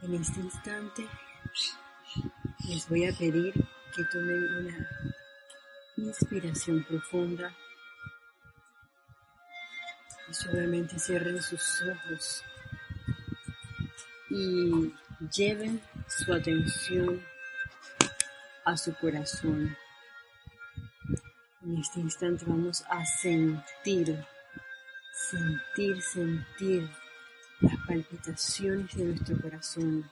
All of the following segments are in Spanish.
En este instante les voy a pedir que tomen una inspiración profunda y suavemente cierren sus ojos y lleven su atención a su corazón. En este instante vamos a sentir, sentir, sentir palpitaciones de nuestro corazón,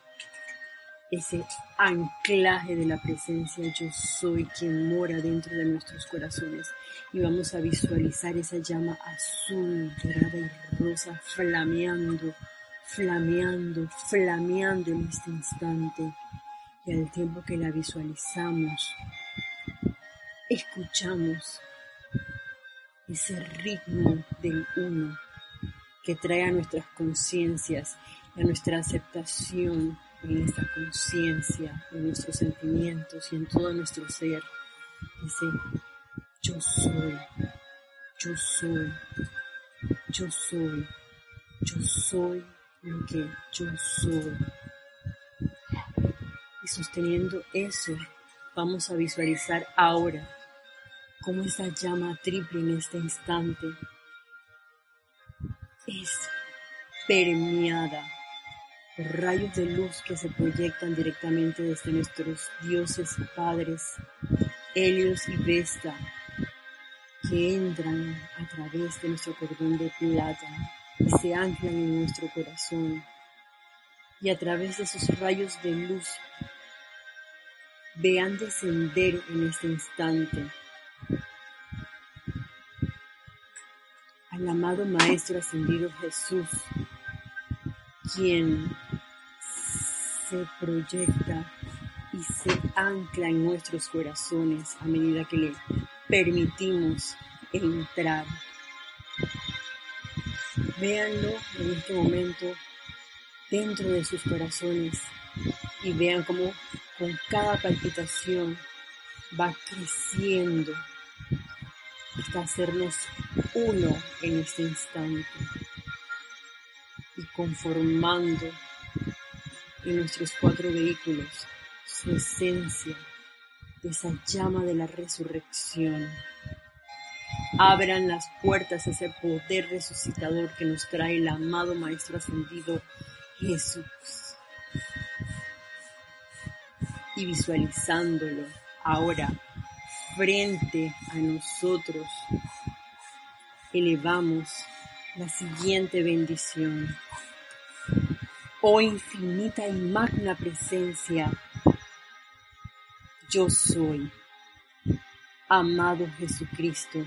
ese anclaje de la presencia yo soy quien mora dentro de nuestros corazones y vamos a visualizar esa llama azul, dorada y rosa flameando, flameando, flameando en este instante. Y al tiempo que la visualizamos, escuchamos ese ritmo del uno que trae a nuestras conciencias a nuestra aceptación en esta conciencia, en nuestros sentimientos y en todo nuestro ser. Dice, yo soy, yo soy, yo soy, yo soy lo que yo soy. Y sosteniendo eso, vamos a visualizar ahora cómo esa llama triple en este instante permeada por rayos de luz que se proyectan directamente desde nuestros dioses padres, Helios y Vesta, que entran a través de nuestro cordón de plata y se anclan en nuestro corazón. Y a través de esos rayos de luz vean descender en este instante al amado Maestro Ascendido Jesús, quien se proyecta y se ancla en nuestros corazones a medida que le permitimos entrar. Véanlo en este momento dentro de sus corazones y vean cómo con cada palpitación va creciendo hasta hacernos uno en este instante conformando en nuestros cuatro vehículos su esencia esa llama de la resurrección. Abran las puertas a ese poder resucitador que nos trae el amado Maestro Ascendido Jesús. Y visualizándolo ahora frente a nosotros, elevamos la siguiente bendición. Oh infinita y magna presencia, yo soy. Amado Jesucristo,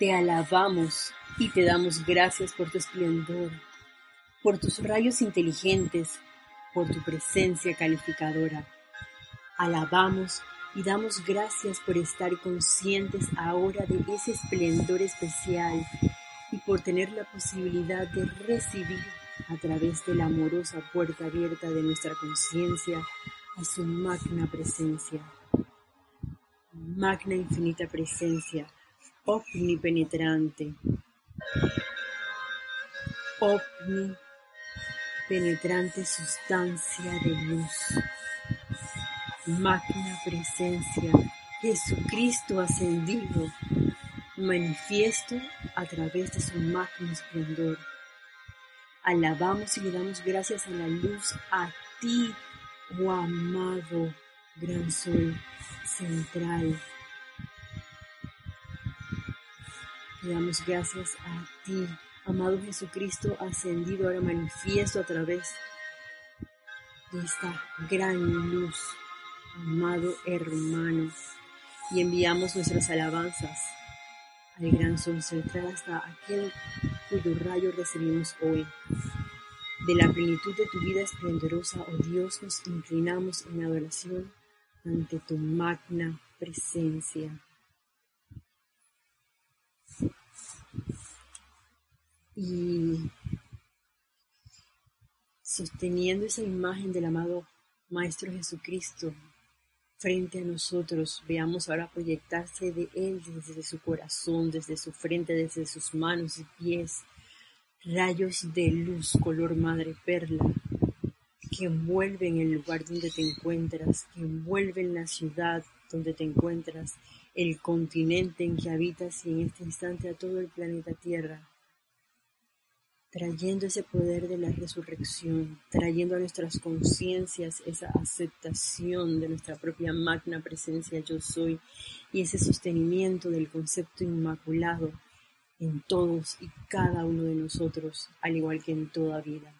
te alabamos y te damos gracias por tu esplendor, por tus rayos inteligentes, por tu presencia calificadora. Alabamos y damos gracias por estar conscientes ahora de ese esplendor especial y por tener la posibilidad de recibir a través de la amorosa puerta abierta de nuestra conciencia a su magna presencia. Magna infinita presencia, omnipenetrante, omnipenetrante sustancia de luz magna presencia, Jesucristo ascendido, manifiesto a través de su magno esplendor. Alabamos y le damos gracias a la luz, a ti, oh amado gran sol central. Le damos gracias a ti, amado Jesucristo ascendido, ahora manifiesto a través de esta gran luz amado hermano, y enviamos nuestras alabanzas al gran sol central hasta aquel cuyo rayo recibimos hoy. De la plenitud de tu vida esplendorosa, oh Dios, nos inclinamos en adoración ante tu magna presencia. Y sosteniendo esa imagen del amado Maestro Jesucristo frente a nosotros. Veamos ahora proyectarse de Él desde su corazón, desde su frente, desde sus manos y pies. Rayos de luz color madre perla que envuelve en el lugar donde te encuentras, que envuelve en la ciudad donde te encuentras, el continente en que habitas y en este instante a todo el planeta Tierra, trayendo ese poder de la resurrección, trayendo a nuestras conciencias esa aceptación de nuestra propia magna presencia yo soy y ese sostenimiento del concepto inmaculado en todos y cada uno de nosotros, al igual que en toda vida.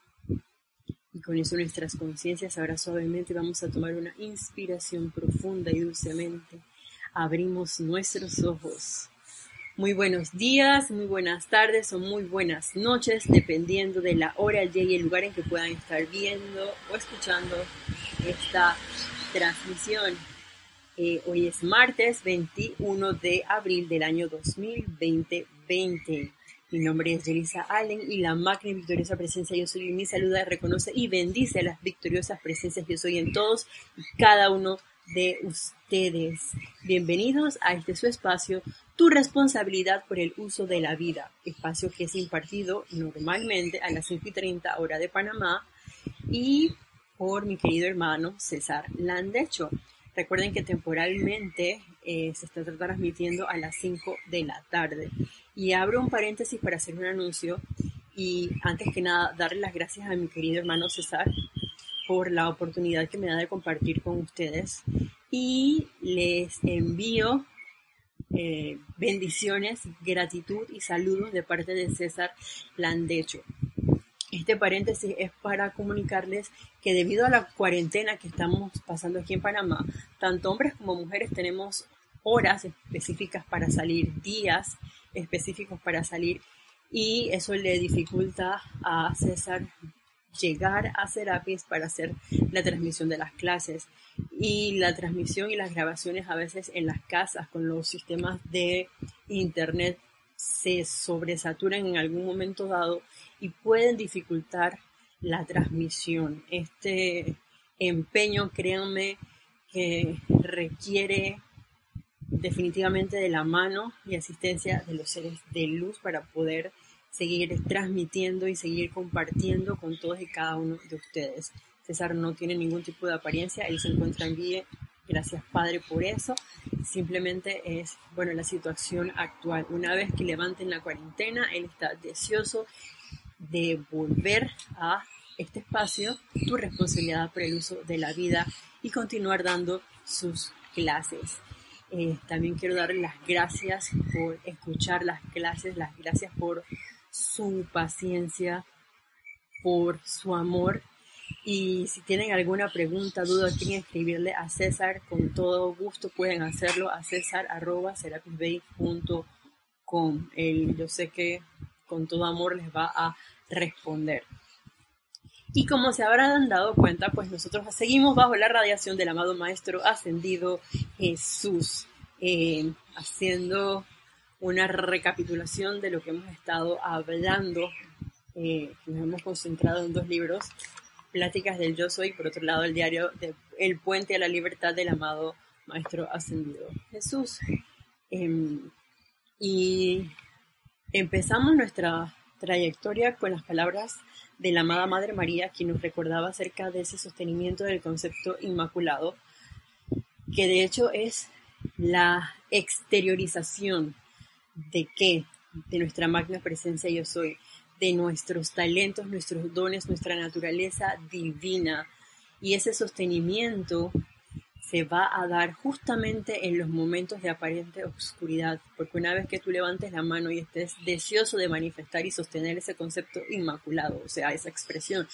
Y con eso nuestras conciencias ahora suavemente vamos a tomar una inspiración profunda y dulcemente. Abrimos nuestros ojos. Muy buenos días, muy buenas tardes o muy buenas noches, dependiendo de la hora, el día y el lugar en que puedan estar viendo o escuchando esta transmisión. Eh, hoy es martes 21 de abril del año 2020. Mi nombre es Jelisa Allen y la magna victoriosa presencia Yo Soy y mi saluda, reconoce y bendice a las victoriosas presencias Yo Soy en todos y cada uno de ustedes. Bienvenidos a este su espacio, tu responsabilidad por el uso de la vida, espacio que es impartido normalmente a las 5 y 30 hora de Panamá y por mi querido hermano César Landecho. Recuerden que temporalmente eh, se está transmitiendo a las 5 de la tarde. Y abro un paréntesis para hacer un anuncio y antes que nada darle las gracias a mi querido hermano César por la oportunidad que me da de compartir con ustedes y les envío eh, bendiciones, gratitud y saludos de parte de César Landecho. Este paréntesis es para comunicarles que debido a la cuarentena que estamos pasando aquí en Panamá, tanto hombres como mujeres tenemos horas específicas para salir, días específicos para salir y eso le dificulta a César llegar a Serapis para hacer la transmisión de las clases y la transmisión y las grabaciones a veces en las casas con los sistemas de internet se sobresaturan en algún momento dado y pueden dificultar la transmisión. Este empeño, créanme, que requiere definitivamente de la mano y asistencia de los seres de luz para poder seguir transmitiendo y seguir compartiendo con todos y cada uno de ustedes. César no tiene ningún tipo de apariencia, él se encuentra en vida. Gracias Padre por eso. Simplemente es, bueno, la situación actual. Una vez que levanten la cuarentena, él está deseoso de volver a este espacio, tu responsabilidad por el uso de la vida y continuar dando sus clases. Eh, también quiero darle las gracias por escuchar las clases, las gracias por su paciencia, por su amor. Y si tienen alguna pregunta, duda, quieren escribirle a César, con todo gusto pueden hacerlo a césar.com. Yo sé que con todo amor les va a responder. Y como se habrán dado cuenta, pues nosotros seguimos bajo la radiación del amado Maestro Ascendido Jesús, eh, haciendo una recapitulación de lo que hemos estado hablando. Eh, nos hemos concentrado en dos libros, Pláticas del Yo Soy, por otro lado el diario de El Puente a la Libertad del amado Maestro Ascendido Jesús. Em, y empezamos nuestra trayectoria con las palabras de la amada Madre María, quien nos recordaba acerca de ese sostenimiento del concepto inmaculado, que de hecho es la exteriorización de qué, de nuestra magna presencia yo soy, de nuestros talentos, nuestros dones, nuestra naturaleza divina. Y ese sostenimiento se va a dar justamente en los momentos de aparente oscuridad, porque una vez que tú levantes la mano y estés deseoso de manifestar y sostener ese concepto inmaculado, o sea, esa expresión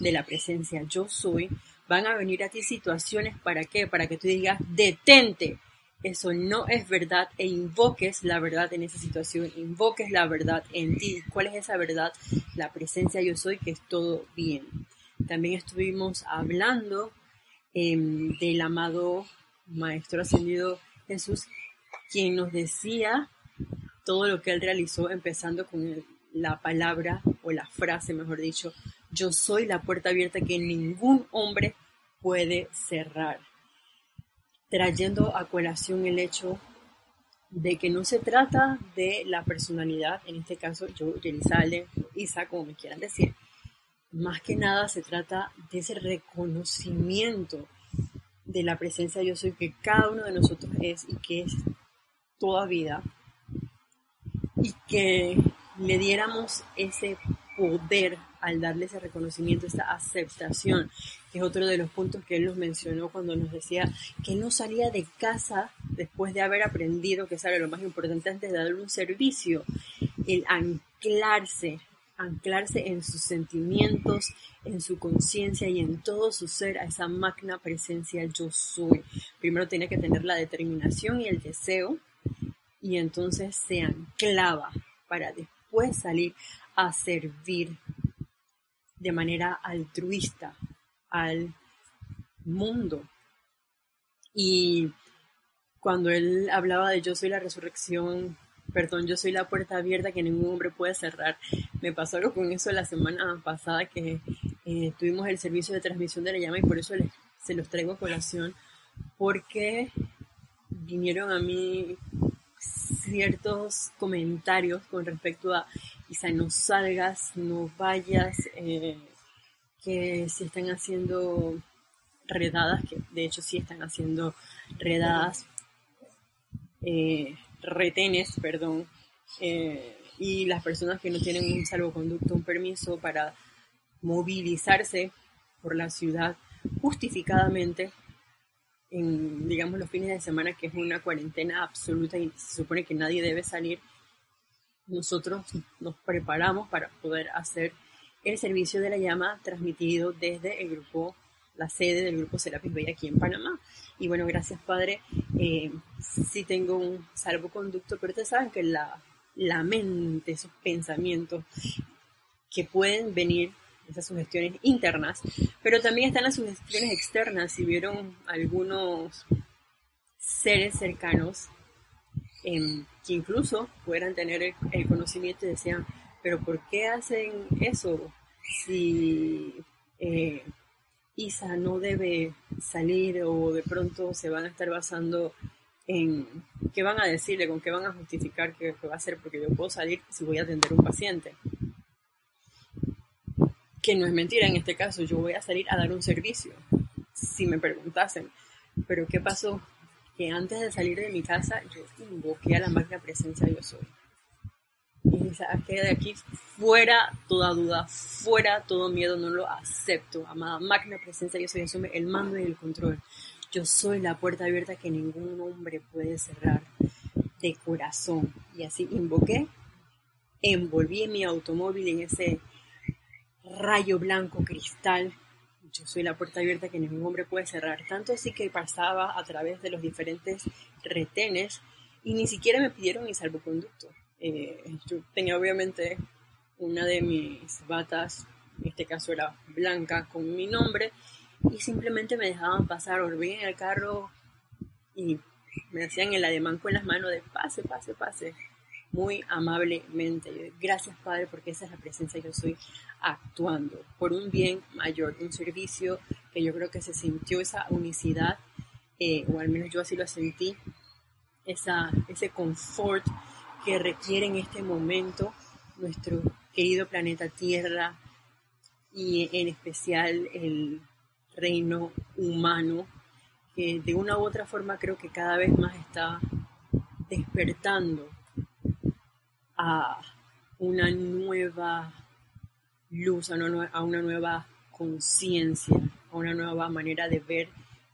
de la presencia yo soy, van a venir a ti situaciones para qué, para que tú digas, detente, eso no es verdad e invoques la verdad en esa situación, invoques la verdad en ti. ¿Cuál es esa verdad? La presencia yo soy, que es todo bien. También estuvimos hablando Em, del amado Maestro Ascendido Jesús, quien nos decía todo lo que él realizó, empezando con la palabra o la frase, mejor dicho, yo soy la puerta abierta que ningún hombre puede cerrar, trayendo a colación el hecho de que no se trata de la personalidad, en este caso yo, Yerizalde, Isa, como me quieran decir, más que nada se trata de ese reconocimiento de la presencia de yo soy que cada uno de nosotros es y que es toda vida. Y que le diéramos ese poder al darle ese reconocimiento, esa aceptación, que es otro de los puntos que él nos mencionó cuando nos decía que no salía de casa después de haber aprendido que sabe lo más importante antes de darle un servicio, el anclarse, anclarse en sus sentimientos, en su conciencia y en todo su ser a esa magna presencia yo soy. Primero tiene que tener la determinación y el deseo y entonces se anclaba para después salir a servir de manera altruista al mundo. Y cuando él hablaba de yo soy la resurrección, perdón, yo soy la puerta abierta que ningún hombre puede cerrar, me pasó algo con eso la semana pasada que eh, tuvimos el servicio de transmisión de la llama y por eso se los traigo a colación, porque vinieron a mí ciertos comentarios con respecto a quizá no salgas, no vayas, eh, que si están haciendo redadas, que de hecho sí están haciendo redadas, eh, retenes, perdón, eh, y las personas que no tienen un salvoconducto, un permiso para movilizarse por la ciudad justificadamente en, digamos, los fines de semana, que es una cuarentena absoluta y se supone que nadie debe salir, nosotros nos preparamos para poder hacer el servicio de la llama transmitido desde el grupo, la sede del grupo Serapis Bay aquí en Panamá. Y bueno, gracias Padre, eh, sí tengo un salvoconducto, pero ustedes saben que la, la mente, esos pensamientos que pueden venir, esas sugestiones internas, pero también están las sugestiones externas. Si vieron algunos seres cercanos que incluso puedan tener el, conocimiento y decían, pero ¿por qué hacen eso si eh, Isa no debe salir o de pronto se van a estar basando en qué van a decirle, con qué van a justificar que, va a hacer, porque yo puedo salir si voy a atender un paciente. Que no es mentira en este caso, yo voy a salir a dar un servicio, si me preguntasen. Pero ¿qué pasó que antes de salir de mi casa yo invoqué a la magna presencia yo soy. Y saqué de aquí fuera toda duda, fuera todo miedo, no lo acepto. Amada magna presencia yo soy, asume el mando y el control. Yo soy la puerta abierta que ningún hombre puede cerrar de corazón. Y así invoqué, envolví mi automóvil en ese rayo blanco cristal yo soy la puerta abierta que ningún hombre puede cerrar. Tanto así que pasaba a través de los diferentes retenes y ni siquiera me pidieron mi salvoconducto. Eh, yo tenía obviamente una de mis batas, en este caso era blanca, con mi nombre, y simplemente me dejaban pasar, volví en el carro y me hacían el ademán con las manos de pase, pase, pase muy amablemente. Gracias Padre porque esa es la presencia yo soy actuando por un bien mayor, un servicio que yo creo que se sintió esa unicidad, eh, o al menos yo así lo sentí, esa, ese confort que requiere en este momento nuestro querido planeta Tierra y en especial el reino humano, que de una u otra forma creo que cada vez más está despertando a una nueva luz, a una, nueva conciencia, a una nueva manera de ver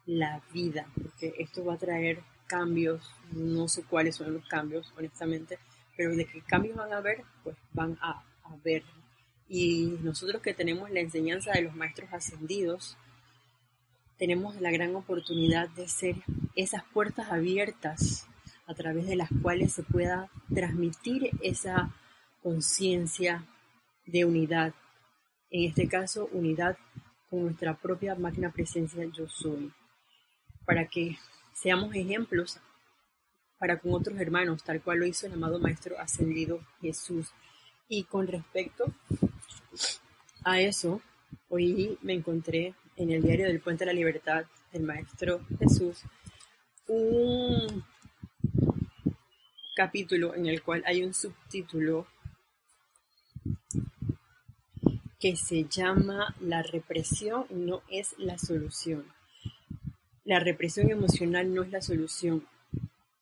la vida, porque esto va a traer cambios, no sé cuáles son los cambios, honestamente, pero de qué cambios van a haber, pues van a, ver. Y nosotros que tenemos la enseñanza de los maestros ascendidos, tenemos la gran oportunidad de ser esas puertas abiertas a través de las cuales se pueda transmitir esa conciencia de unidad. En este caso, unidad con nuestra propia máquina presencia yo soy. Para que seamos ejemplos para con otros hermanos, tal cual lo hizo el amado Maestro Ascendido Jesús. Y con respecto a eso, hoy me encontré en el diario del Puente de la Libertad del Maestro Jesús un capítulo en el cual hay un subtítulo que se llama la represión no es la solución. La represión emocional no es la solución.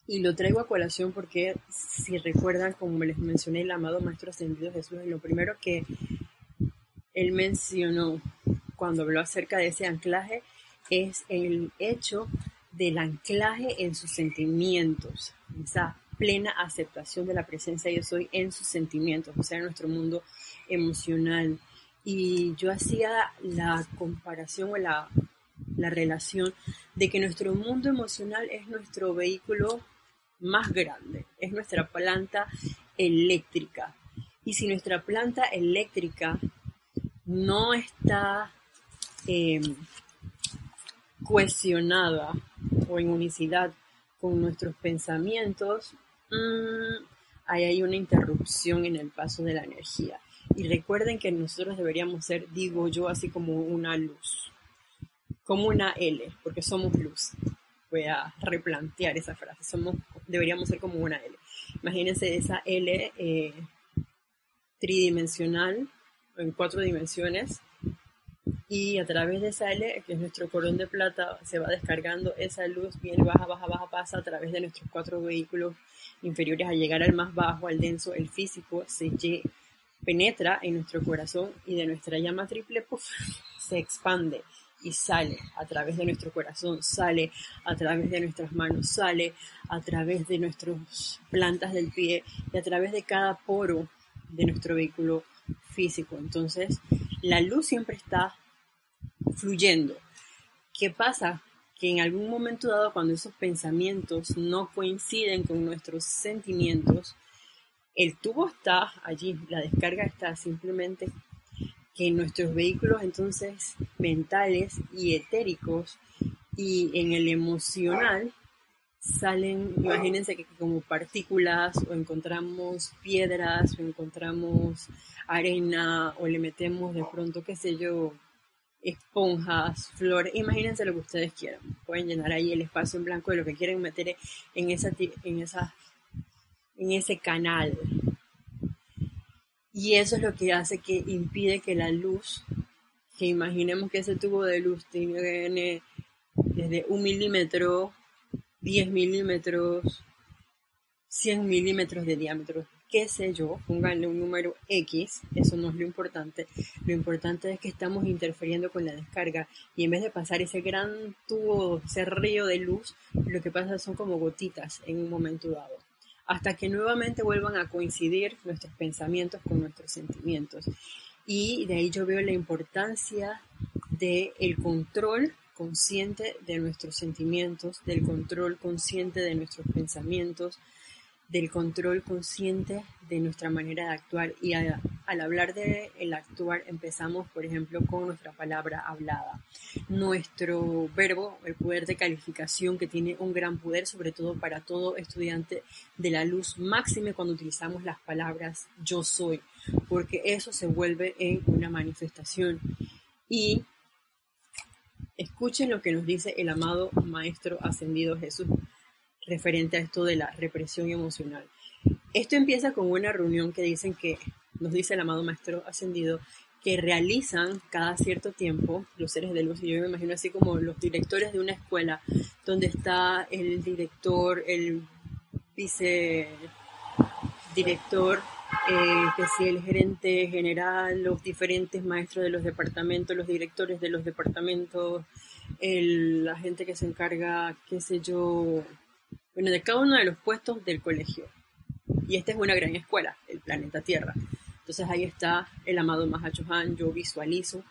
Y lo traigo a colación porque, si recuerdan, como les mencioné, el amado Maestro Ascendido Jesús, lo primero que él mencionó cuando habló acerca de ese anclaje es el hecho del anclaje en sus sentimientos, plena aceptación de la presencia de yo soy en sus sentimientos, o sea, en nuestro mundo emocional. Y yo hacía la comparación o la, la relación de que nuestro mundo emocional es nuestro vehículo más grande, es nuestra planta eléctrica. Y si nuestra planta eléctrica no está eh, cohesionada o en unicidad con nuestros pensamientos, mmm, ahí hay una interrupción en el paso de la energía. Y recuerden que nosotros deberíamos ser, digo yo, así como una luz, como una L, porque somos luz. Voy a replantear esa frase, somos, deberíamos ser como una L. Imagínense esa L eh, tridimensional, en cuatro dimensiones, y a través de esa L, que es nuestro colón de plata, se va descargando esa luz, viene baja, baja, baja, pasa a través de nuestros cuatro vehículos inferiores a llegar al más bajo, al denso, el físico, se penetra en nuestro corazón y de nuestra llama triple se expande y sale a través de nuestro corazón, sale a través de nuestras manos, sale a través de nuestras plantas del pie y a través de cada poro de nuestro vehículo físico. Entonces, la luz siempre está fluyendo. ¿Qué pasa? Que en algún momento dado, cuando esos pensamientos no coinciden con nuestros sentimientos, el tubo está allí, la descarga está simplemente que nuestros vehículos entonces mentales y etéricos y en el emocional salen, imagínense que como partículas o encontramos piedras o encontramos arena o le metemos de pronto, qué sé yo, esponjas, flores, imagínense lo que ustedes quieran. Pueden llenar ahí el espacio en blanco de lo que quieren meter en, esa, en, esa, en ese canal. Y eso es lo que hace que impide que la luz, que imaginemos que ese tubo de luz tiene desde un milímetro, 10 milímetros, 100 milímetros de diámetro qué sé yo, pónganle un número X, eso no es lo importante. Lo importante es que estamos interfiriendo con la descarga y en vez de pasar ese gran tubo, ese río de luz, lo que pasa son como gotitas en un momento dado. Hasta que nuevamente vuelvan a coincidir nuestros pensamientos con nuestros sentimientos. Y de ahí yo veo la importancia del el control consciente de nuestros sentimientos, del control consciente de nuestros pensamientos, del control consciente de nuestra manera de actuar. Y al hablar de el actuar empezamos por ejemplo con nuestra palabra hablada. Nuestro verbo el poder de calificación que tiene un gran poder sobre todo para todo estudiante de la luz máxime cuando utilizamos las palabras yo soy porque eso se vuelve en una manifestación. Y escuchen lo que nos dice el amado maestro ascendido Jesús referente a esto de la represión emocional. Esto empieza con una reunión que dicen que, nos dice el amado Maestro Ascendido, que realizan cada cierto tiempo los seres de luz, y yo me imagino así como los directores de una escuela, donde está el director, el vicedirector, eh, que si el gerente general, los diferentes maestros de los departamentos, los directores de los departamentos, el, la gente que se encarga, qué sé yo, bueno, de cada uno de los puestos del colegio. Y esta es una gran escuela, el planeta Tierra. Entonces ahí está el amado Mahachohan, yo visualizo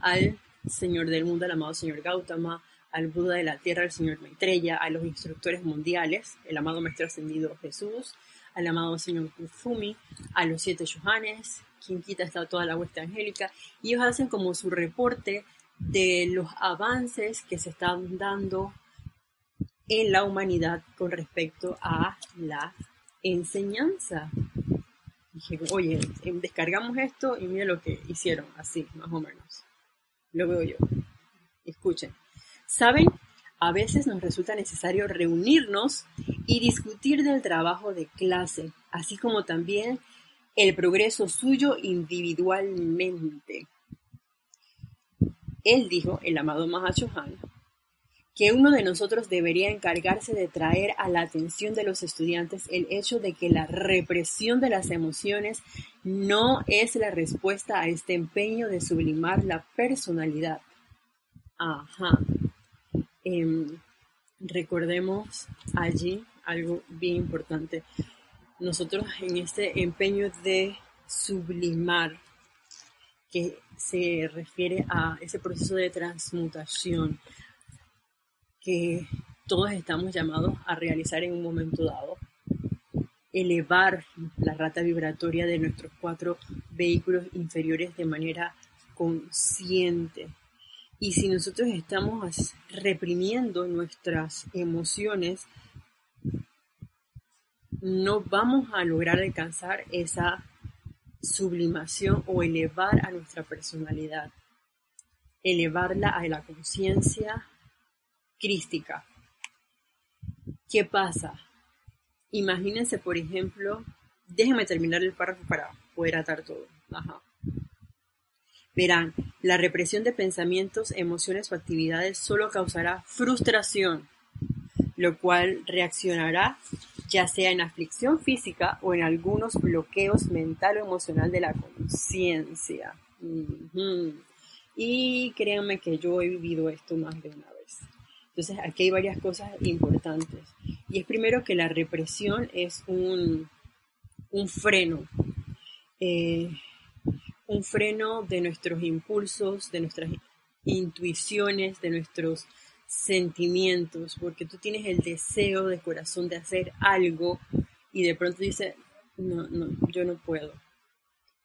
al Señor del mundo, al amado Señor Gautama, al Buda de la Tierra, al Señor Maitreya, a los instructores mundiales, el amado Maestro Ascendido Jesús, al amado Señor Kufumi, a los siete Yohanes, quien quita está toda la hueste angélica, y ellos hacen como su reporte de los avances que se están dando en la humanidad con respecto a la enseñanza. Dije, oye, em, descargamos esto y mira lo que hicieron, así, más o menos. Lo veo yo. Escuchen. ¿Saben? A veces nos resulta necesario reunirnos y discutir del trabajo de clase, así como también el progreso suyo individualmente. Él dijo, el amado Mahachohan, que uno de nosotros debería encargarse de traer a la atención de los estudiantes el hecho de que la represión de las emociones no es la respuesta a este empeño de sublimar la personalidad. Ajá. Em, recordemos allí algo bien importante. Nosotros en este empeño de sublimar, que se refiere a ese proceso de transmutación, que todos estamos llamados a realizar en un momento dado. Elevar la rata vibratoria de nuestros cuatro vehículos inferiores de manera consciente. Y si nosotros estamos reprimiendo nuestras emociones, no vamos a lograr alcanzar esa sublimación o elevar a nuestra personalidad, elevarla a la conciencia crística. ¿Qué pasa? Imagínense, por ejemplo, déjenme terminar el párrafo para poder atar todo. Verán, la represión de pensamientos, emociones o actividades solo causará frustración, lo cual reaccionará ya sea en aflicción física o en algunos bloqueos mental o emocional de la conciencia. Y créanme que yo he vivido esto más de una entonces aquí hay varias cosas importantes. Y es primero que la represión es un, un freno, eh, un freno de nuestros impulsos, de nuestras intuiciones, de nuestros sentimientos, porque tú tienes el deseo de corazón de hacer algo y de pronto dices, no, no, yo no puedo,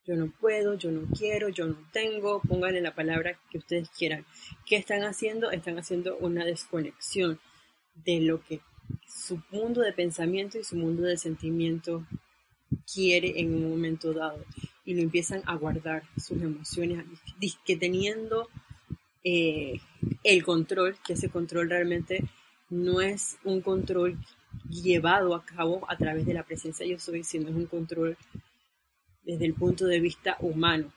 yo no puedo, yo no quiero, yo no tengo, pónganle la palabra que ustedes quieran. ¿Qué están haciendo? Están haciendo una desconexión de lo que su mundo de pensamiento y su mundo de sentimiento quiere en un momento dado y lo empiezan a guardar sus emociones, que teniendo eh, el control, que ese control realmente no es un control llevado a cabo a través de la presencia yo soy, sino es un control desde el punto de vista humano,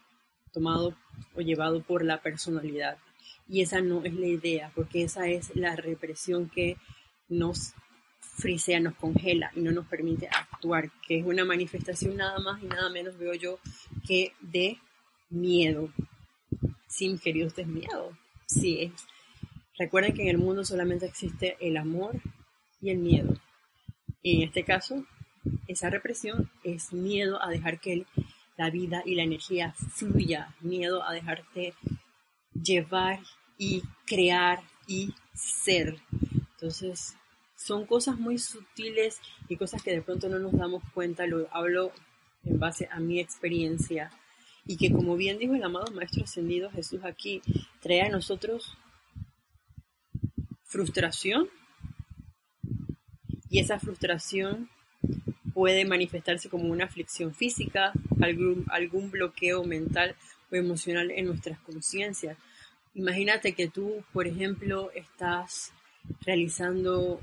tomado o llevado por la personalidad. Y esa no es la idea, porque esa es la represión que nos frisea, nos congela y no nos permite actuar, que es una manifestación nada más y nada menos, veo yo, que de miedo. Sí, mis queridos, es miedo. Sí. Recuerden que en el mundo solamente existe el amor y el miedo. Y en este caso, esa represión es miedo a dejar que la vida y la energía fluya, miedo a dejarte llevar y crear y ser. Entonces, son cosas muy sutiles y cosas que de pronto no nos damos cuenta, lo hablo en base a mi experiencia y que como bien dijo el amado Maestro Ascendido Jesús aquí, trae a nosotros frustración y esa frustración puede manifestarse como una aflicción física, algún, algún bloqueo mental o emocional en nuestras conciencias. Imagínate que tú, por ejemplo, estás realizando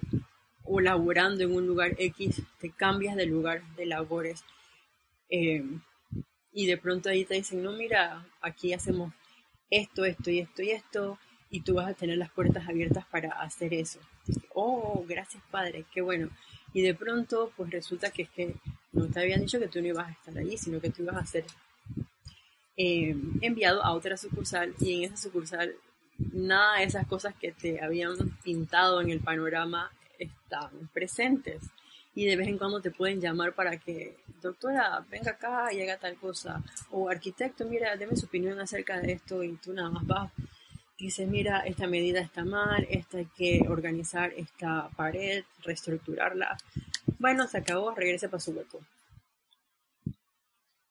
o laborando en un lugar X, te cambias de lugar de labores eh, y de pronto ahí te dicen, no, mira, aquí hacemos esto, esto y esto y esto, y tú vas a tener las puertas abiertas para hacer eso. Oh, gracias Padre, qué bueno. Y de pronto, pues resulta que es que no te habían dicho que tú no ibas a estar allí, sino que tú ibas a ser eh, enviado a otra sucursal y en esa sucursal nada de esas cosas que te habían pintado en el panorama estaban presentes. Y de vez en cuando te pueden llamar para que, doctora, venga acá y haga tal cosa. O arquitecto, mira, deme su opinión acerca de esto y tú nada más vas dice, mira, esta medida está mal, esta hay que organizar esta pared, reestructurarla. Bueno, se acabó, regrese para su hueco.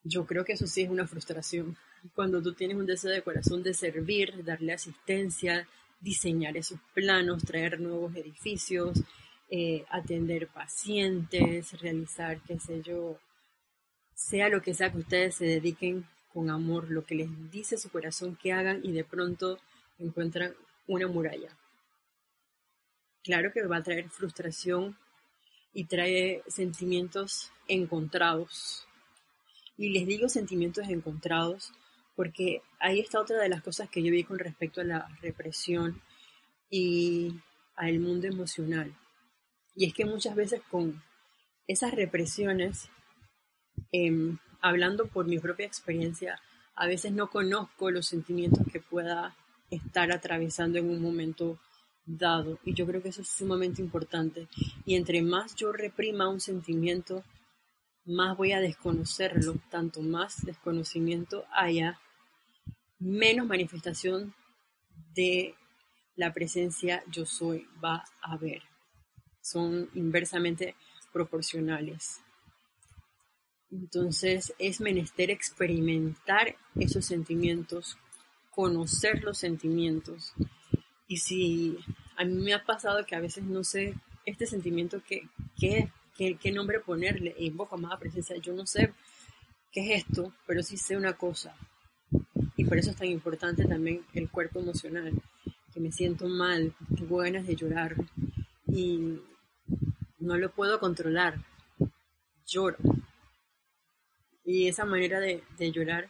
Yo creo que eso sí es una frustración. Cuando tú tienes un deseo de corazón de servir, darle asistencia, diseñar esos planos, traer nuevos edificios, eh, atender pacientes, realizar, qué sé yo, sea lo que sea que ustedes se dediquen con amor, lo que les dice su corazón que hagan y de pronto encuentran una muralla. Claro que va a traer frustración y trae sentimientos encontrados. Y les digo sentimientos encontrados porque ahí está otra de las cosas que yo vi con respecto a la represión y al mundo emocional. Y es que muchas veces con esas represiones, em, hablando por mi propia experiencia, a veces no conozco los sentimientos que pueda estar atravesando en un momento dado. Y yo creo que eso es sumamente importante. Y entre más yo reprima un sentimiento, más voy a desconocerlo, tanto más desconocimiento haya, menos manifestación de la presencia yo soy va a haber. Son inversamente proporcionales. Entonces es menester experimentar esos sentimientos, conocer los sentimientos. Y si a mí me ha pasado que a veces no sé este sentimiento que, qué, nombre ponerle, e invoco más presencia, yo no sé qué es esto, pero sí sé una cosa, y por eso es tan importante también el cuerpo emocional, que me siento mal, tengo ganas de llorar y no lo puedo controlar. Lloro. Y esa manera de, llorar,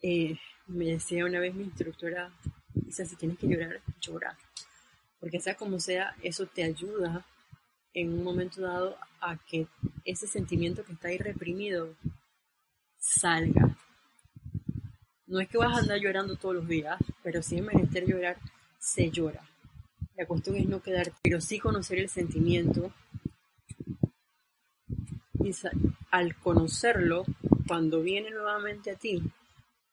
eh, me decía una vez mi instructora, dice, si tienes que llorar, llora. Porque sea como sea, eso te ayuda en un momento dado a que ese sentimiento que está ahí reprimido salga, no es que vas a andar llorando todos los días, pero si es menester llorar, se llora. La cuestión es no quedar, pero sí conocer el sentimiento. Y al conocerlo, cuando viene nuevamente a ti,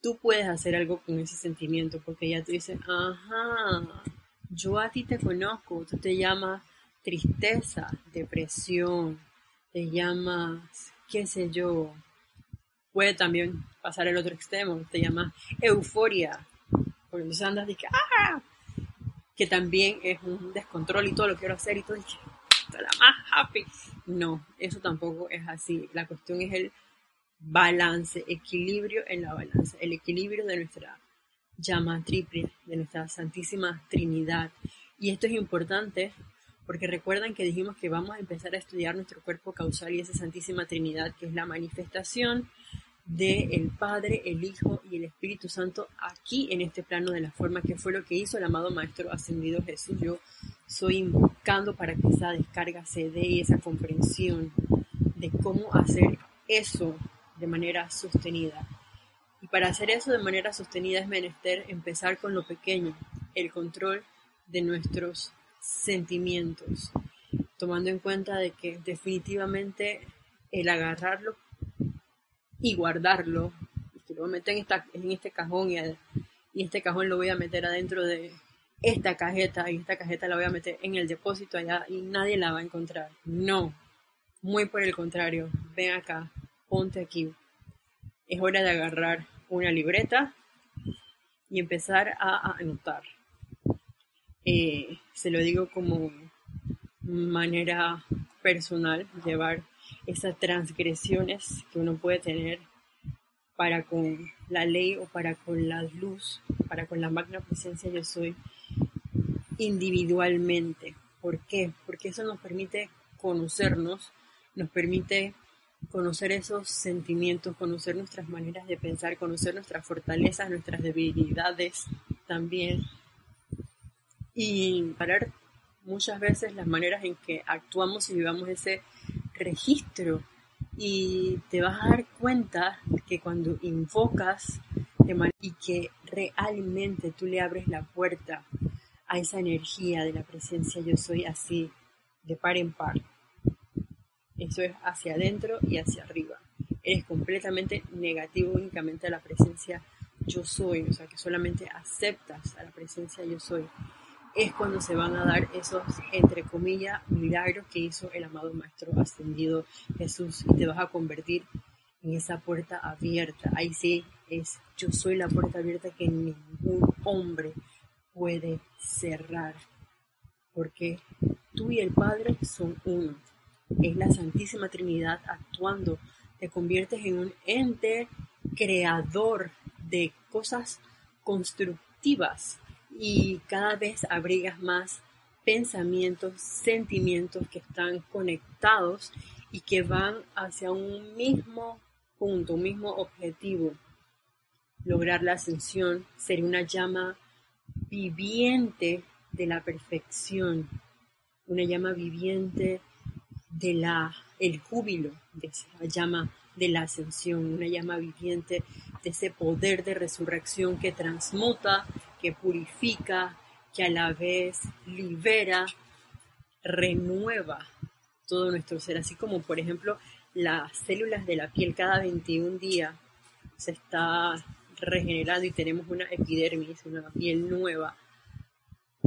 tú puedes hacer algo con ese sentimiento, porque ya tú dices, ajá, yo a ti te conozco, tú te llamas tristeza, depresión, te llamas, qué sé yo, puede también pasar el otro extremo, te llama euforia, porque entonces andas de que, ¡ah! que también es un descontrol y todo lo quiero hacer y todo, y que la más happy. No, eso tampoco es así. La cuestión es el balance, equilibrio en la balanza, el equilibrio de nuestra llama triple, de nuestra Santísima Trinidad. Y esto es importante porque recuerdan que dijimos que vamos a empezar a estudiar nuestro cuerpo causal y esa Santísima Trinidad, que es la manifestación de el Padre, el Hijo y el Espíritu Santo aquí en este plano de la forma, que fue lo que hizo el amado Maestro Ascendido Jesús. Yo soy invocando para que esa descarga se dé y esa comprensión de cómo hacer eso de manera sostenida. Y para hacer eso de manera sostenida es menester empezar con lo pequeño, el control de nuestros sentimientos, tomando en cuenta de que definitivamente el agarrarlo y guardarlo. Y lo voy a meter en, esta, en este cajón y, y este cajón lo voy a meter adentro de esta cajeta y esta cajeta la voy a meter en el depósito allá y nadie la va a encontrar. No, muy por el contrario, ven acá, ponte aquí. Es hora de agarrar una libreta y empezar a, anotar. Eh, se lo digo como manera personal, llevar esas transgresiones que uno puede tener para con la ley o para con la luz, para con la magna presencia yo soy individualmente. ¿Por qué? Porque eso nos permite conocernos, nos permite conocer esos sentimientos, conocer nuestras maneras de pensar, conocer nuestras fortalezas, nuestras debilidades también. Y parar muchas veces las maneras en que actuamos y vivamos ese registro y te vas a dar cuenta que cuando invocas y que realmente tú le abres la puerta a esa energía de la presencia yo soy así, de par en par. Eso es hacia adentro y hacia arriba. Eres completamente negativo únicamente a la presencia yo soy, o sea que solamente aceptas a la presencia yo soy es cuando se van a dar esos, entre comillas, milagros que hizo el amado Maestro Ascendido Jesús y te vas a convertir en esa puerta abierta. Ahí sí es, yo soy la puerta abierta que ningún hombre puede cerrar, porque tú y el Padre son uno. Es la Santísima Trinidad actuando. Te conviertes en un ente creador de cosas constructivas y cada vez abrigas más pensamientos, sentimientos que están conectados y que van hacia un mismo punto, un mismo objetivo. lograr la ascensión, ser una llama viviente de la perfección, una llama viviente de la el júbilo de esa llama de la ascensión, una llama viviente de ese poder de resurrección que transmuta, que purifica, que a la vez libera, renueva todo nuestro ser, así como por ejemplo las células de la piel cada 21 días se está regenerando y tenemos una epidermis, una piel nueva.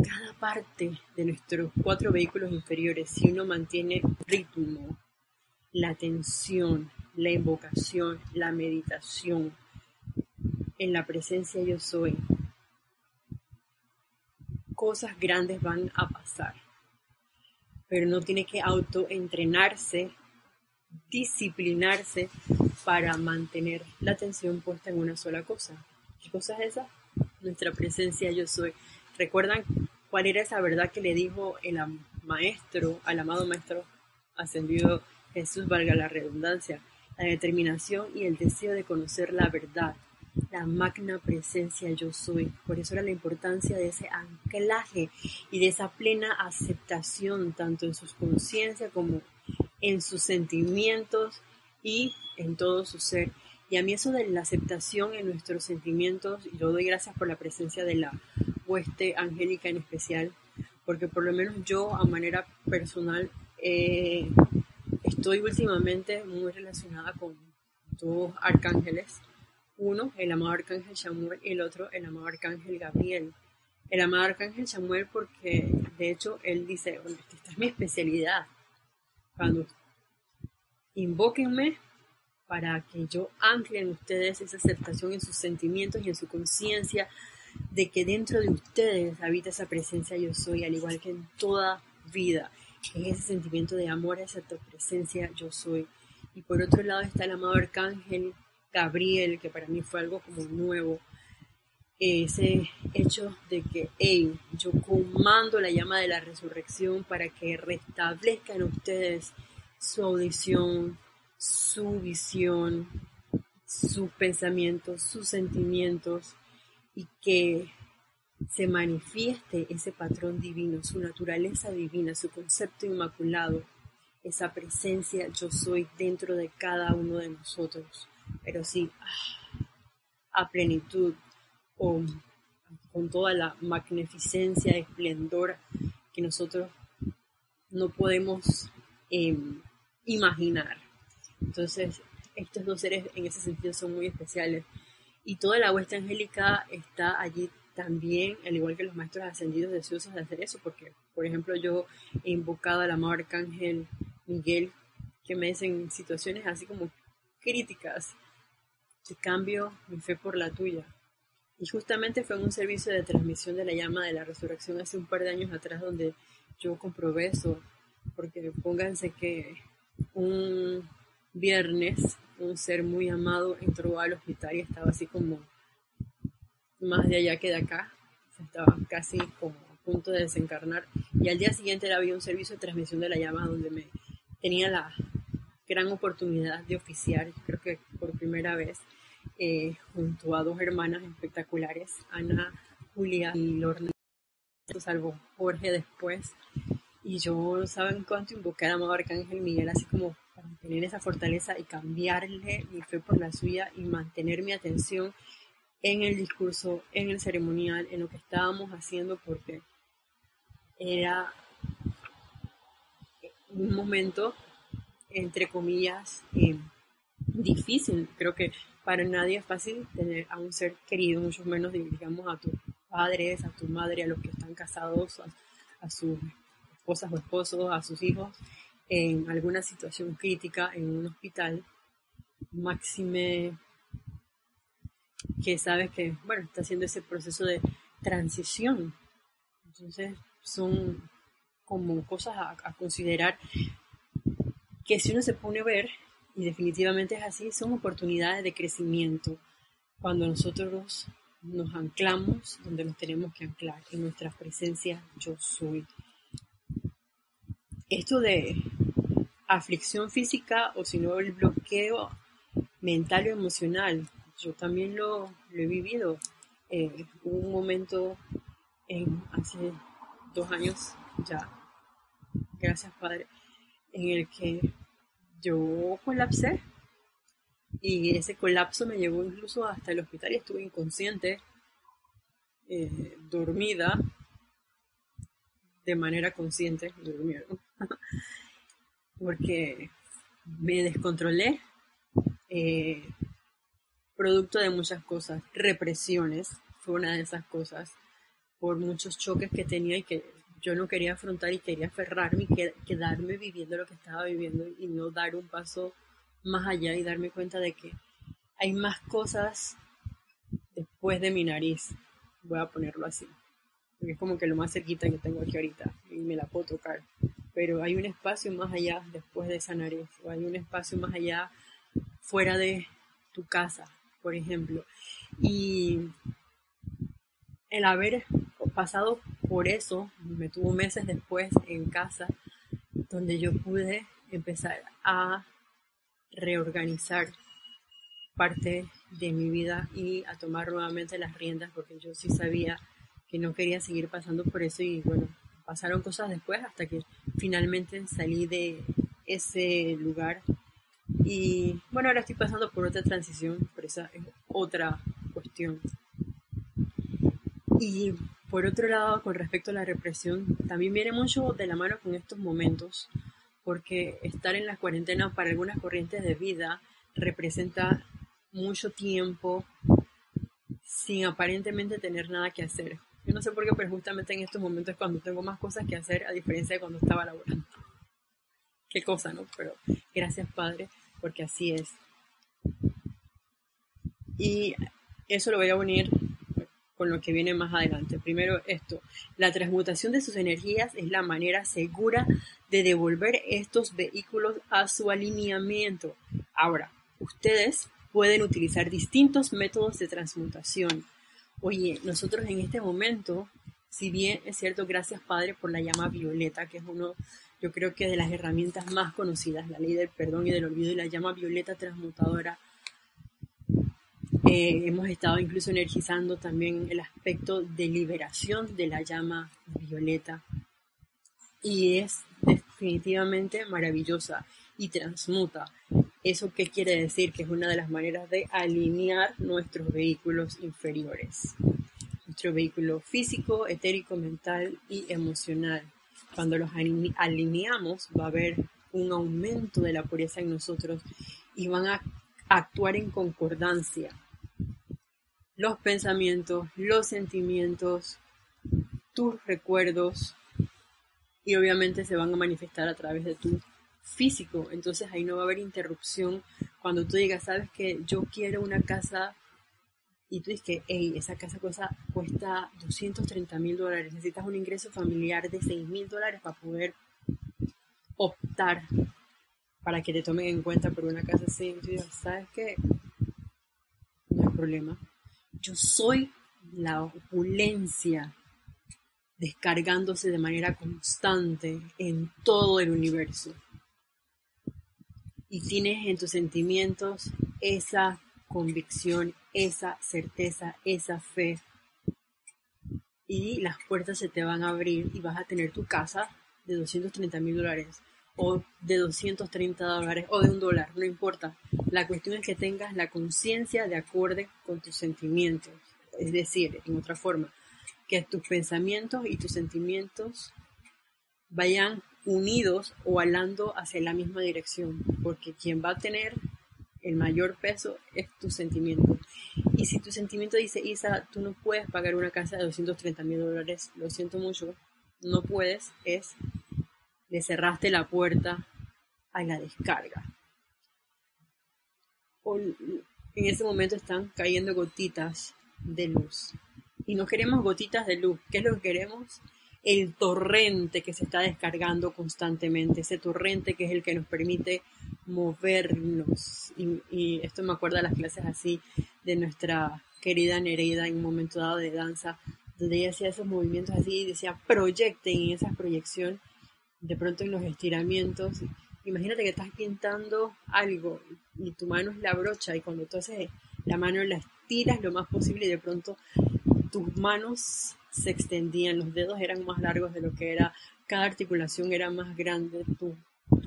Cada parte de nuestros cuatro vehículos inferiores, si uno mantiene ritmo, la atención, la invocación, la meditación, en la presencia yo soy, cosas grandes van a pasar. Pero no tiene que autoentrenarse, disciplinarse para mantener la atención puesta en una sola cosa. ¿Qué cosa es esa? Nuestra presencia yo soy. ¿Recuerdan cuál era esa verdad que le dijo el maestro, al amado maestro ascendido Jesús, valga la redundancia? La determinación y el deseo de conocer la verdad, la magna presencia yo soy. Por eso era la importancia de ese anclaje y de esa plena aceptación, tanto en sus conciencias como en sus sentimientos y en todo su ser. Y a mí eso de la aceptación en nuestros sentimientos, yo doy gracias por la presencia de la hueste angélica en especial, porque por lo menos yo a manera personal eh, estoy últimamente muy relacionada con dos arcángeles. Uno, el amado arcángel Samuel, y el otro, el amado arcángel Gabriel. El amado arcángel Samuel porque de hecho él dice, esta es mi especialidad. Cuando invóquenme, para que yo ancle en ustedes esa aceptación en sus sentimientos y en su conciencia de que dentro de ustedes habita esa presencia yo soy, al igual que en toda vida, en ese sentimiento de amor a esa presencia yo soy. Y por otro lado está el amado arcángel Gabriel, que para mí fue algo como nuevo, ese hecho de que, hey, yo comando la llama de la resurrección para que restablezca en ustedes su audición, su visión, sus pensamientos, sus sentimientos y que se manifieste ese patrón divino, su naturaleza divina, su concepto inmaculado, esa presencia yo soy dentro de cada uno de nosotros, pero sí a plenitud, con, con toda la magnificencia, esplendor que nosotros no podemos em, imaginar. Entonces, estos dos seres en ese sentido son muy especiales. Y toda la hueste angélica está allí también, al igual que los maestros ascendidos deseosos de hacer eso, porque, por ejemplo, yo he invocado al amado arcángel Miguel, que me dicen situaciones así como críticas, que cambio mi fe por la tuya. Y justamente fue en un servicio de transmisión de la llama de la resurrección hace un par de años atrás donde yo comprobé eso, porque pónganse que un viernes un ser muy amado entró al hospital y estaba así como más de allá que de acá, estaba casi como a punto de desencarnar. Y al día siguiente había un servicio de transmisión de la llama donde me tenía la gran oportunidad de oficiar, creo que por primera vez, eh, junto a dos hermanas espectaculares, Ana, Julia y Lorna, salvo Jorge después, y yo, ¿saben cuánto invoqué al amado Arcángel Miguel? Así como para tener esa fortaleza y cambiarle mi fe por la suya y mantener mi atención en el discurso, en el ceremonial, en lo que estábamos haciendo, porque era un momento, entre comillas, eh, difícil. Creo que para nadie es fácil tener a un ser querido, mucho menos, digamos, a tus padres, a tu madre, a los que están casados, a sus esposas o esposos, a sus hijos en alguna situación crítica en un hospital, máxime que sabes que, bueno, está haciendo ese proceso de transición. Entonces, son como cosas a, considerar que si uno se pone a ver, y definitivamente es así, son oportunidades de crecimiento cuando nosotros nos anclamos donde nos tenemos que anclar, en nuestra presencia yo soy esto de aflicción física o si no el bloqueo mental o emocional. yo también lo, he vivido. Eh, hubo un momento en, hace dos años ya, gracias Padre, en el que yo colapsé y ese colapso me llevó incluso hasta el hospital y estuve inconsciente, eh, dormida, de manera consciente, durmieron, porque me descontrolé, eh, producto de muchas cosas, represiones, fue una de esas cosas, por muchos choques que tenía y que yo no quería afrontar y quería aferrarme y quedarme viviendo lo que estaba viviendo y no dar un paso más allá y darme cuenta de que hay más cosas después de mi nariz. Voy a ponerlo así. Porque es como que lo más cerquita que tengo aquí ahorita y me la puedo tocar. Pero hay un espacio más allá después de esa nariz. O hay un espacio más allá fuera de tu casa, por ejemplo. Y el haber pasado por eso, me tuvo meses después en casa, donde yo pude empezar a reorganizar parte de mi vida y a tomar nuevamente las riendas porque yo sí sabía que no quería seguir pasando por eso y bueno, pasaron cosas después hasta que finalmente salí de ese lugar y bueno, ahora estoy pasando por otra transición, pero esa es otra cuestión. Y por otro lado, con respecto a la represión, también viene mucho de la mano con estos momentos, porque estar en la cuarentena para algunas corrientes de vida representa mucho tiempo sin aparentemente tener nada que hacer. No sé por qué, pero justamente en estos momentos es cuando tengo más cosas que hacer a diferencia de cuando estaba laborando. Qué cosa, ¿no? Pero gracias Padre, porque así es. Y eso lo voy a unir con lo que viene más adelante. Primero esto, la transmutación de sus energías es la manera segura de devolver estos vehículos a su alineamiento. Ahora, ustedes pueden utilizar distintos métodos de transmutación. Oye, nosotros en este momento, si bien es cierto, gracias Padre por la llama violeta, que es uno, yo creo que de las herramientas más conocidas, la ley del perdón y del olvido y la llama violeta transmutadora eh, hemos estado incluso energizando también el aspecto de liberación de la llama violeta. Y es definitivamente maravillosa y transmuta. ¿Eso qué quiere decir? Que es una de las maneras de alinear nuestros vehículos inferiores. Nuestro vehículo físico, etérico, mental y emocional. Cuando los alineamos va a haber un aumento de la pureza en nosotros y van a actuar en concordancia los pensamientos, los sentimientos, tus recuerdos y obviamente se van a manifestar a través de tu físico. Entonces ahí no va a haber interrupción cuando tú digas, sabes que yo quiero una casa y tú dices que, hey, esa casa cuesta, cuesta 230 mil dólares, necesitas un ingreso familiar de 6 mil dólares para poder optar para que te tomen en cuenta por una casa así. Y tú dices, ¿sabes qué? No hay problema yo soy la opulencia descargándose de manera constante en todo el universo. Y tienes en tus sentimientos esa convicción, esa certeza, esa fe. Y las puertas se te van a abrir y vas a tener tu casa de 230 mil dólares o de 230 dólares o de un dólar, no importa. La cuestión es que tengas la conciencia de acorde con tus sentimientos. Es decir, en otra forma, que tus pensamientos y tus sentimientos vayan unidos o alando hacia la misma dirección, porque quien va a tener el mayor peso es tu sentimiento. Y si tu sentimiento dice, Isa, tú no puedes pagar una casa de 230 mil dólares, lo siento mucho, no puedes, es le cerraste la puerta a la descarga. en ese momento están cayendo gotitas de luz. Y no queremos gotitas de luz. ¿Qué es lo que queremos? El torrente que se está descargando constantemente. Ese torrente que es el que nos permite movernos. Y, y esto me acuerda a las clases así de nuestra querida Nereida en un momento dado de danza, donde ella hacía esos movimientos así y decía proyecten en esa proyección de pronto en los estiramientos, imagínate que estás pintando algo y tu mano es la brocha y cuando tú haces la mano la estiras lo más posible y de pronto tus manos se extendían, los dedos eran más largos de lo que era, cada articulación era más grande, tu,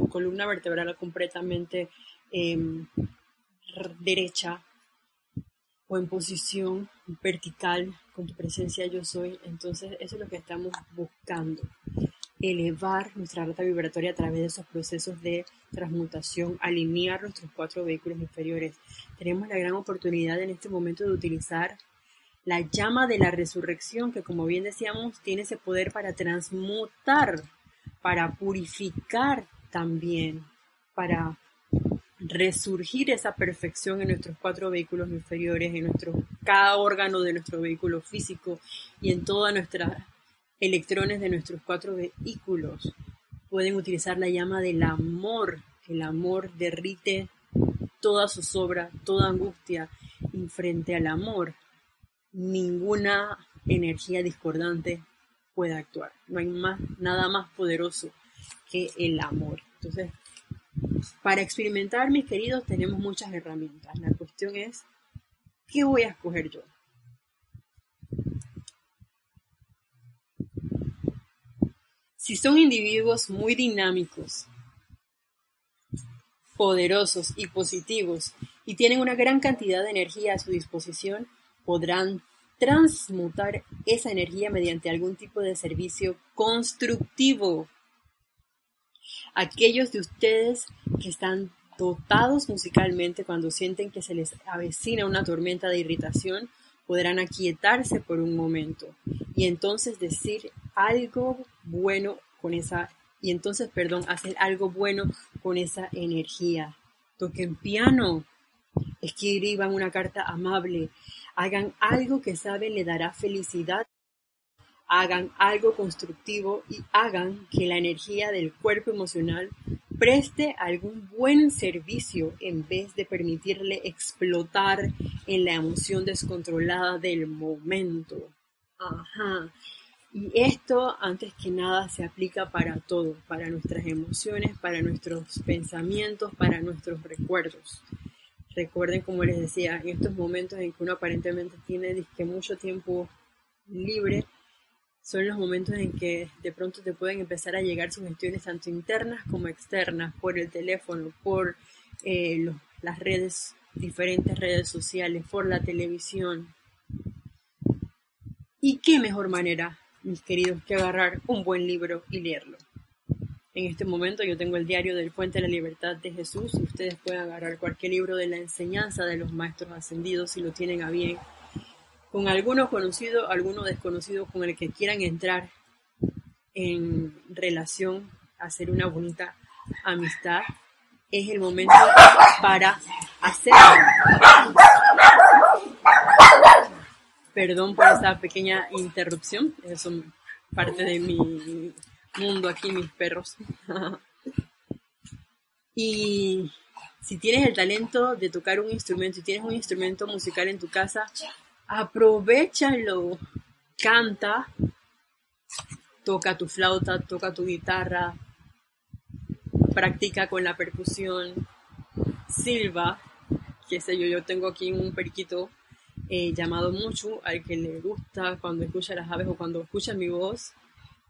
columna vertebral completamente em, derecha o en posición vertical con tu presencia yo soy. Entonces eso es lo que estamos buscando, elevar nuestra rata vibratoria a través de esos procesos de transmutación, alinear nuestros cuatro vehículos inferiores. Tenemos la gran oportunidad en este momento de utilizar la llama de la resurrección, que como bien decíamos, tiene ese poder para transmutar, para purificar también, para resurgir esa perfección en nuestros cuatro vehículos inferiores, en nuestro, cada órgano de nuestro vehículo físico y en todas nuestras electrones de nuestros cuatro vehículos. Pueden utilizar la llama del amor. El amor derrite toda su sobra, toda angustia. Y frente al amor, ninguna energía discordante puede actuar. No hay más, nada más poderoso que el amor. Entonces, para experimentar, mis queridos, tenemos muchas herramientas. La cuestión es, ¿qué voy a escoger yo? Si son individuos muy dinámicos, poderosos y positivos y tienen una gran cantidad de energía a su disposición, podrán transmutar esa energía mediante algún tipo de servicio constructivo Aquellos de ustedes que están dotados musicalmente cuando sienten que se les avecina una tormenta de irritación, podrán aquietarse por un momento y entonces decir algo bueno con esa y entonces, perdón, hacer algo bueno con esa energía. Toquen piano, escriban una carta amable, hagan algo que saben le dará felicidad hagan algo constructivo y hagan que la energía del cuerpo emocional preste algún buen servicio en vez de permitirle explotar en la emoción descontrolada del momento. Ajá. Y esto, antes que nada, se aplica para todo, para nuestras emociones, para nuestros pensamientos, para nuestros recuerdos. Recuerden, como les decía, en estos momentos en que uno aparentemente tiene mucho tiempo libre, son los momentos en que de pronto te pueden empezar a llegar sugestiones tanto internas como externas, por el teléfono, por eh, las redes, diferentes redes sociales, por la televisión. ¿Y qué mejor manera, mis queridos, que agarrar un buen libro y leerlo? En este momento yo tengo el diario del Fuente de la Libertad de Jesús y ustedes pueden agarrar cualquier libro de la enseñanza de los maestros ascendidos si lo tienen a bien con alguno conocido, alguno desconocido con el que quieran entrar en relación, hacer una bonita amistad, es el momento para hacerlo. Perdón por esa pequeña interrupción, eso es parte de mi mundo aquí, mis perros. y si tienes el talento de tocar un instrumento, si tienes un instrumento musical en tu casa, aprovechalo, canta, toca tu flauta, toca tu guitarra, practica con la percusión, silba, qué sé yo, yo tengo aquí un periquito eh, llamado Muchu, al que le gusta cuando escucha las aves o cuando escucha mi voz,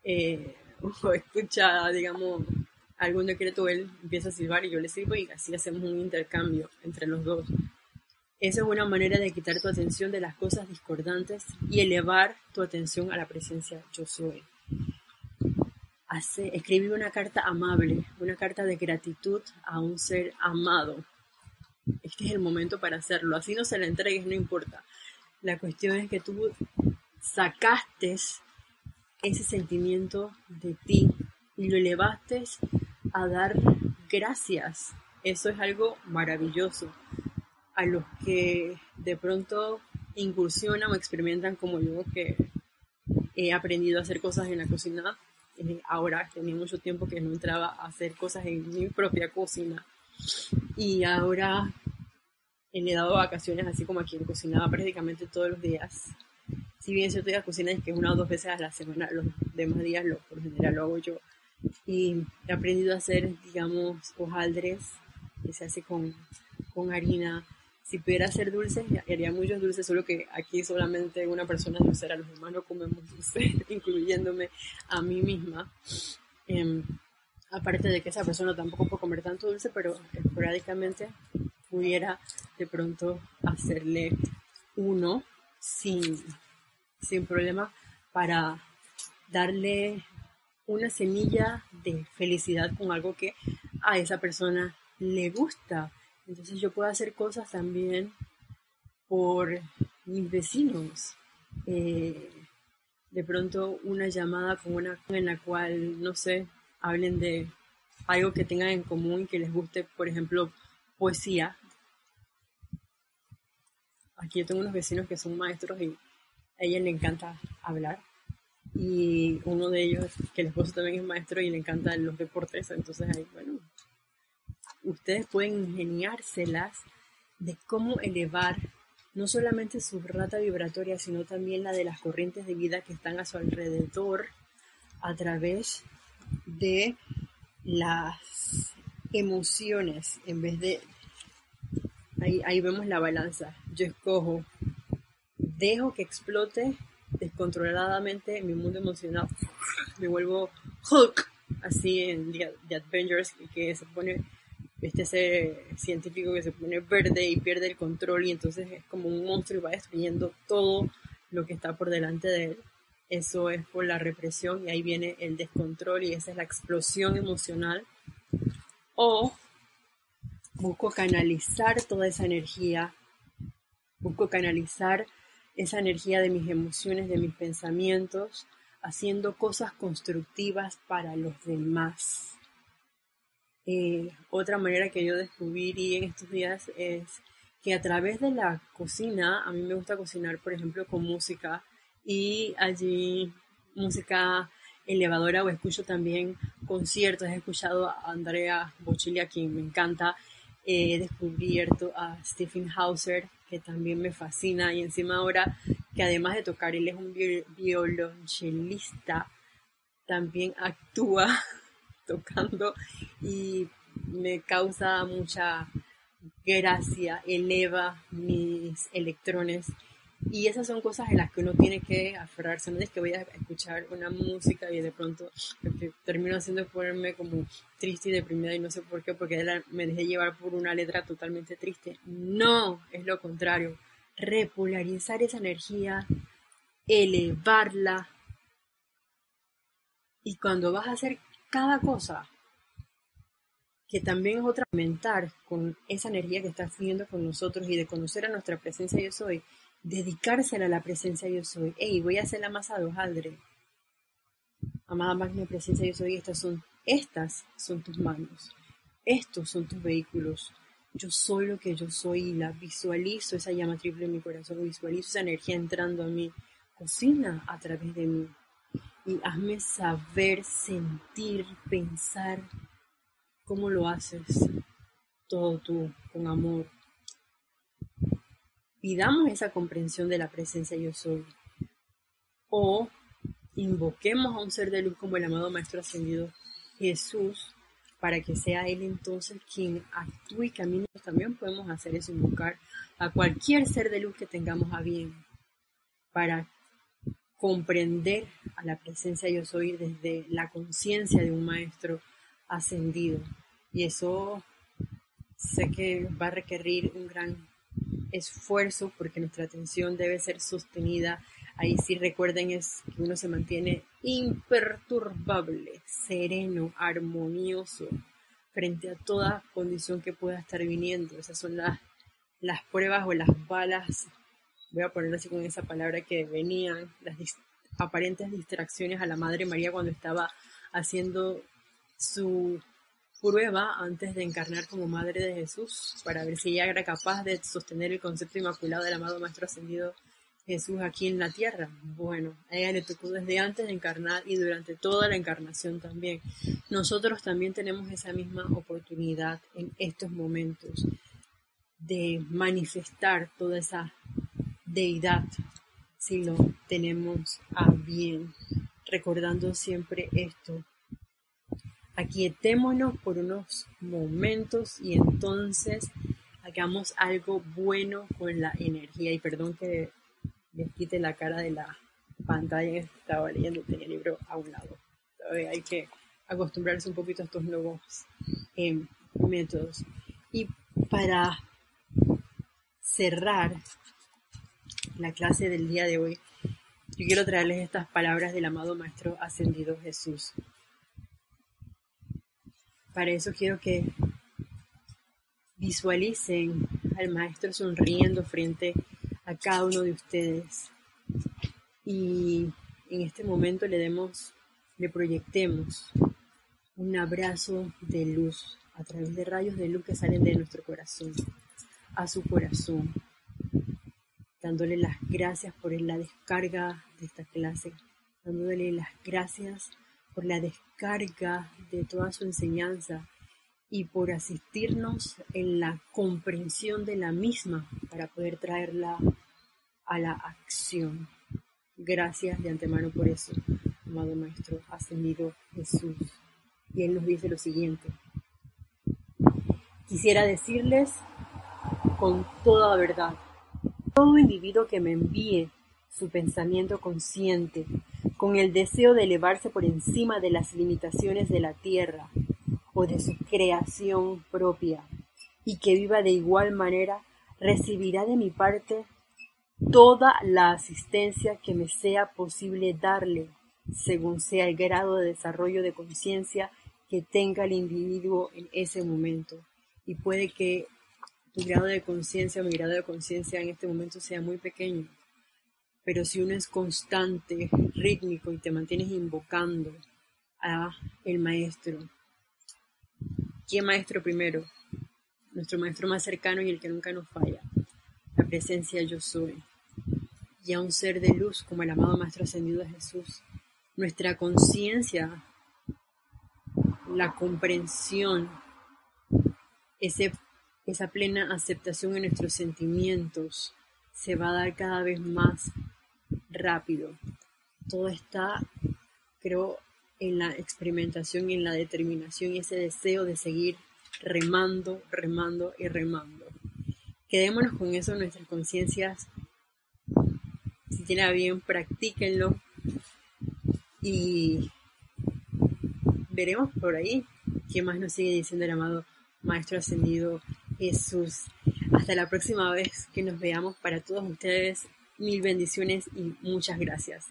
eh, o escucha, digamos, algún decreto, él empieza a silbar y yo le sirvo y así hacemos un intercambio entre los dos. Esa es una manera de quitar tu atención de las cosas discordantes y elevar tu atención a la presencia yo soy. Hace, escribir una carta amable, una carta de gratitud a un ser amado. Este es el momento para hacerlo. Así no se la entregues, no importa. La cuestión es que tú sacaste ese sentimiento de ti y lo elevaste a dar gracias. Eso es algo maravilloso a los que de pronto incursionan o experimentan como yo, que he aprendido a hacer cosas en la cocina. Eh, ahora tenía mucho tiempo que no entraba a hacer cosas en mi propia cocina. Y ahora le he dado vacaciones así como aquí, cocinaba prácticamente todos los días. Si bien cierto, la cocina es que una o dos veces a la semana, los demás días lo, por general lo hago yo. Y he aprendido a hacer, digamos, hojaldres, que se hace con, con harina, si pudiera hacer dulces, haría muchos dulces, solo que aquí solamente una persona dulcera, los demás no comemos dulces, incluyéndome a mí misma. Em, aparte de que esa persona tampoco puede comer tanto dulce, pero esporádicamente pudiera de pronto hacerle uno sin, sin problema para darle una semilla de felicidad con algo que a esa persona le gusta. Entonces yo puedo hacer cosas también por mis vecinos. Eh, de pronto una llamada con una en la cual, no sé, hablen de algo que tengan en común que les guste, por ejemplo, poesía. Aquí yo tengo unos vecinos que son maestros y a ella le encanta hablar. Y uno de ellos, que el esposo también es maestro y le encantan los deportes, entonces ahí, bueno, ustedes pueden ingeniárselas de cómo elevar no solamente su rata vibratoria, sino también la de las corrientes de vida que están a su alrededor a través de las emociones, en vez de... Ahí, ahí vemos la balanza. Yo escojo, dejo que explote descontroladamente mi mundo emocional, me vuelvo Hulk, así en The Avengers, que se pone este ese científico que se pone verde y pierde el control y entonces es como un monstruo y va destruyendo todo lo que está por delante de él. Eso es por la represión y ahí viene el descontrol y esa es la explosión emocional. O busco canalizar toda esa energía, busco canalizar esa energía de mis emociones, de mis pensamientos, haciendo cosas constructivas para los demás. Eh, otra manera que yo descubrí en estos días es que a través de la cocina, a mí me gusta cocinar, por ejemplo, con música y allí música elevadora o escucho también conciertos. He escuchado a Andrea Bocelli, a quien me encanta. He descubierto a Stephen Hauser, que también me fascina. Y encima ahora que además de tocar, él es un violonchelista, también actúa tocando y me causa mucha gracia, eleva mis electrones. Y esas son cosas en las que uno tiene que aferrarse. No es que voy a escuchar una música y de pronto termino haciendo ponerme como triste y deprimida y no sé por qué, porque me dejé llevar por una letra totalmente triste. No, es lo contrario. Repolarizar esa energía, elevarla. Y cuando vas a hacer cada cosa, que también es otra mental con esa energía que está fluyendo con nosotros y de conocer a nuestra presencia yo soy, dedicársela a la presencia yo soy. Hey, voy a hacer la masa de hojaldre. Amada magna presencia yo soy, estas son, estas son tus manos, estos son tus vehículos. Yo soy lo que yo soy y la visualizo, esa llama triple en mi corazón, visualizo esa energía entrando a mí, cocina a través de mí y hazme saber, sentir, pensar cómo lo haces todo tú con amor. Pidamos esa comprensión de la presencia yo soy. O invoquemos a un ser de luz como el amado Maestro Ascendido Jesús para que sea Él entonces quien actúe y camine. También podemos hacer eso, invocar a cualquier ser de luz que tengamos a bien para comprender a la presencia yo soy desde la conciencia de un maestro ascendido. Y eso sé que va a requerir un gran esfuerzo porque nuestra atención debe ser sostenida. Ahí sí recuerden es que uno se mantiene imperturbable, sereno, armonioso frente a toda condición que pueda estar viniendo. Esas son las, las pruebas o las balas voy a poner así con esa palabra, que venían las aparentes distracciones a la Madre María cuando estaba haciendo su prueba antes de encarnar como Madre de Jesús, para ver si ella era capaz de sostener el concepto inmaculado del amado Maestro Ascendido Jesús aquí en la tierra. Bueno, a ella le tocó desde antes de encarnar y durante toda la encarnación también. Nosotros también tenemos esa misma oportunidad en estos momentos de manifestar toda esa deidad si lo tenemos a bien, recordando siempre esto. Aquietémonos por unos momentos y entonces hagamos algo bueno con la energía. Y perdón que les quite la cara de la pantalla estaba leyendo, tenía el libro a un lado. hay que acostumbrarse un poquito a estos nuevos em, métodos. Y para cerrar la clase del día de hoy, yo quiero traerles estas palabras del amado Maestro Ascendido Jesús. Para eso quiero que visualicen al Maestro sonriendo frente a cada uno de ustedes. Y en este momento le demos, le proyectemos un abrazo de luz a través de rayos de luz que salen de nuestro corazón a su corazón, dándole las gracias por la descarga de esta clase, dándole las gracias por la descarga de toda su enseñanza y por asistirnos en la comprensión de la misma para poder traerla a la acción. Gracias de antemano por eso, amado Maestro Ascendido Jesús. Y Él nos dice lo siguiente. Quisiera decirles con toda verdad, todo individuo que me envíe su pensamiento consciente, con el deseo de elevarse por encima de las limitaciones de la tierra o de su creación propia, y que viva de igual manera, recibirá de mi parte toda la asistencia que me sea posible darle, según sea el grado de desarrollo de conciencia que tenga el individuo en ese momento. Y puede que tu grado de conciencia mi grado de conciencia en este momento sea muy pequeño, pero si uno es constante, rítmico y te mantienes invocando a el maestro, ¿quién maestro primero? Nuestro maestro más cercano y el que nunca nos falla, la presencia yo soy y a un ser de luz como el amado Maestro Ascendido de Jesús. Nuestra conciencia, la comprensión, ese, esa plena aceptación en nuestros sentimientos se va a dar cada vez más rápido. Todo está, creo, en la experimentación en la determinación y ese deseo de seguir remando, remando y remando. Quedémonos con eso en nuestras conciencias si tiene bien, practíquenlo y veremos por ahí qué más nos sigue diciendo el amado Maestro Ascendido Jesús. Hasta la próxima vez que nos veamos para todos ustedes, mil bendiciones y muchas gracias.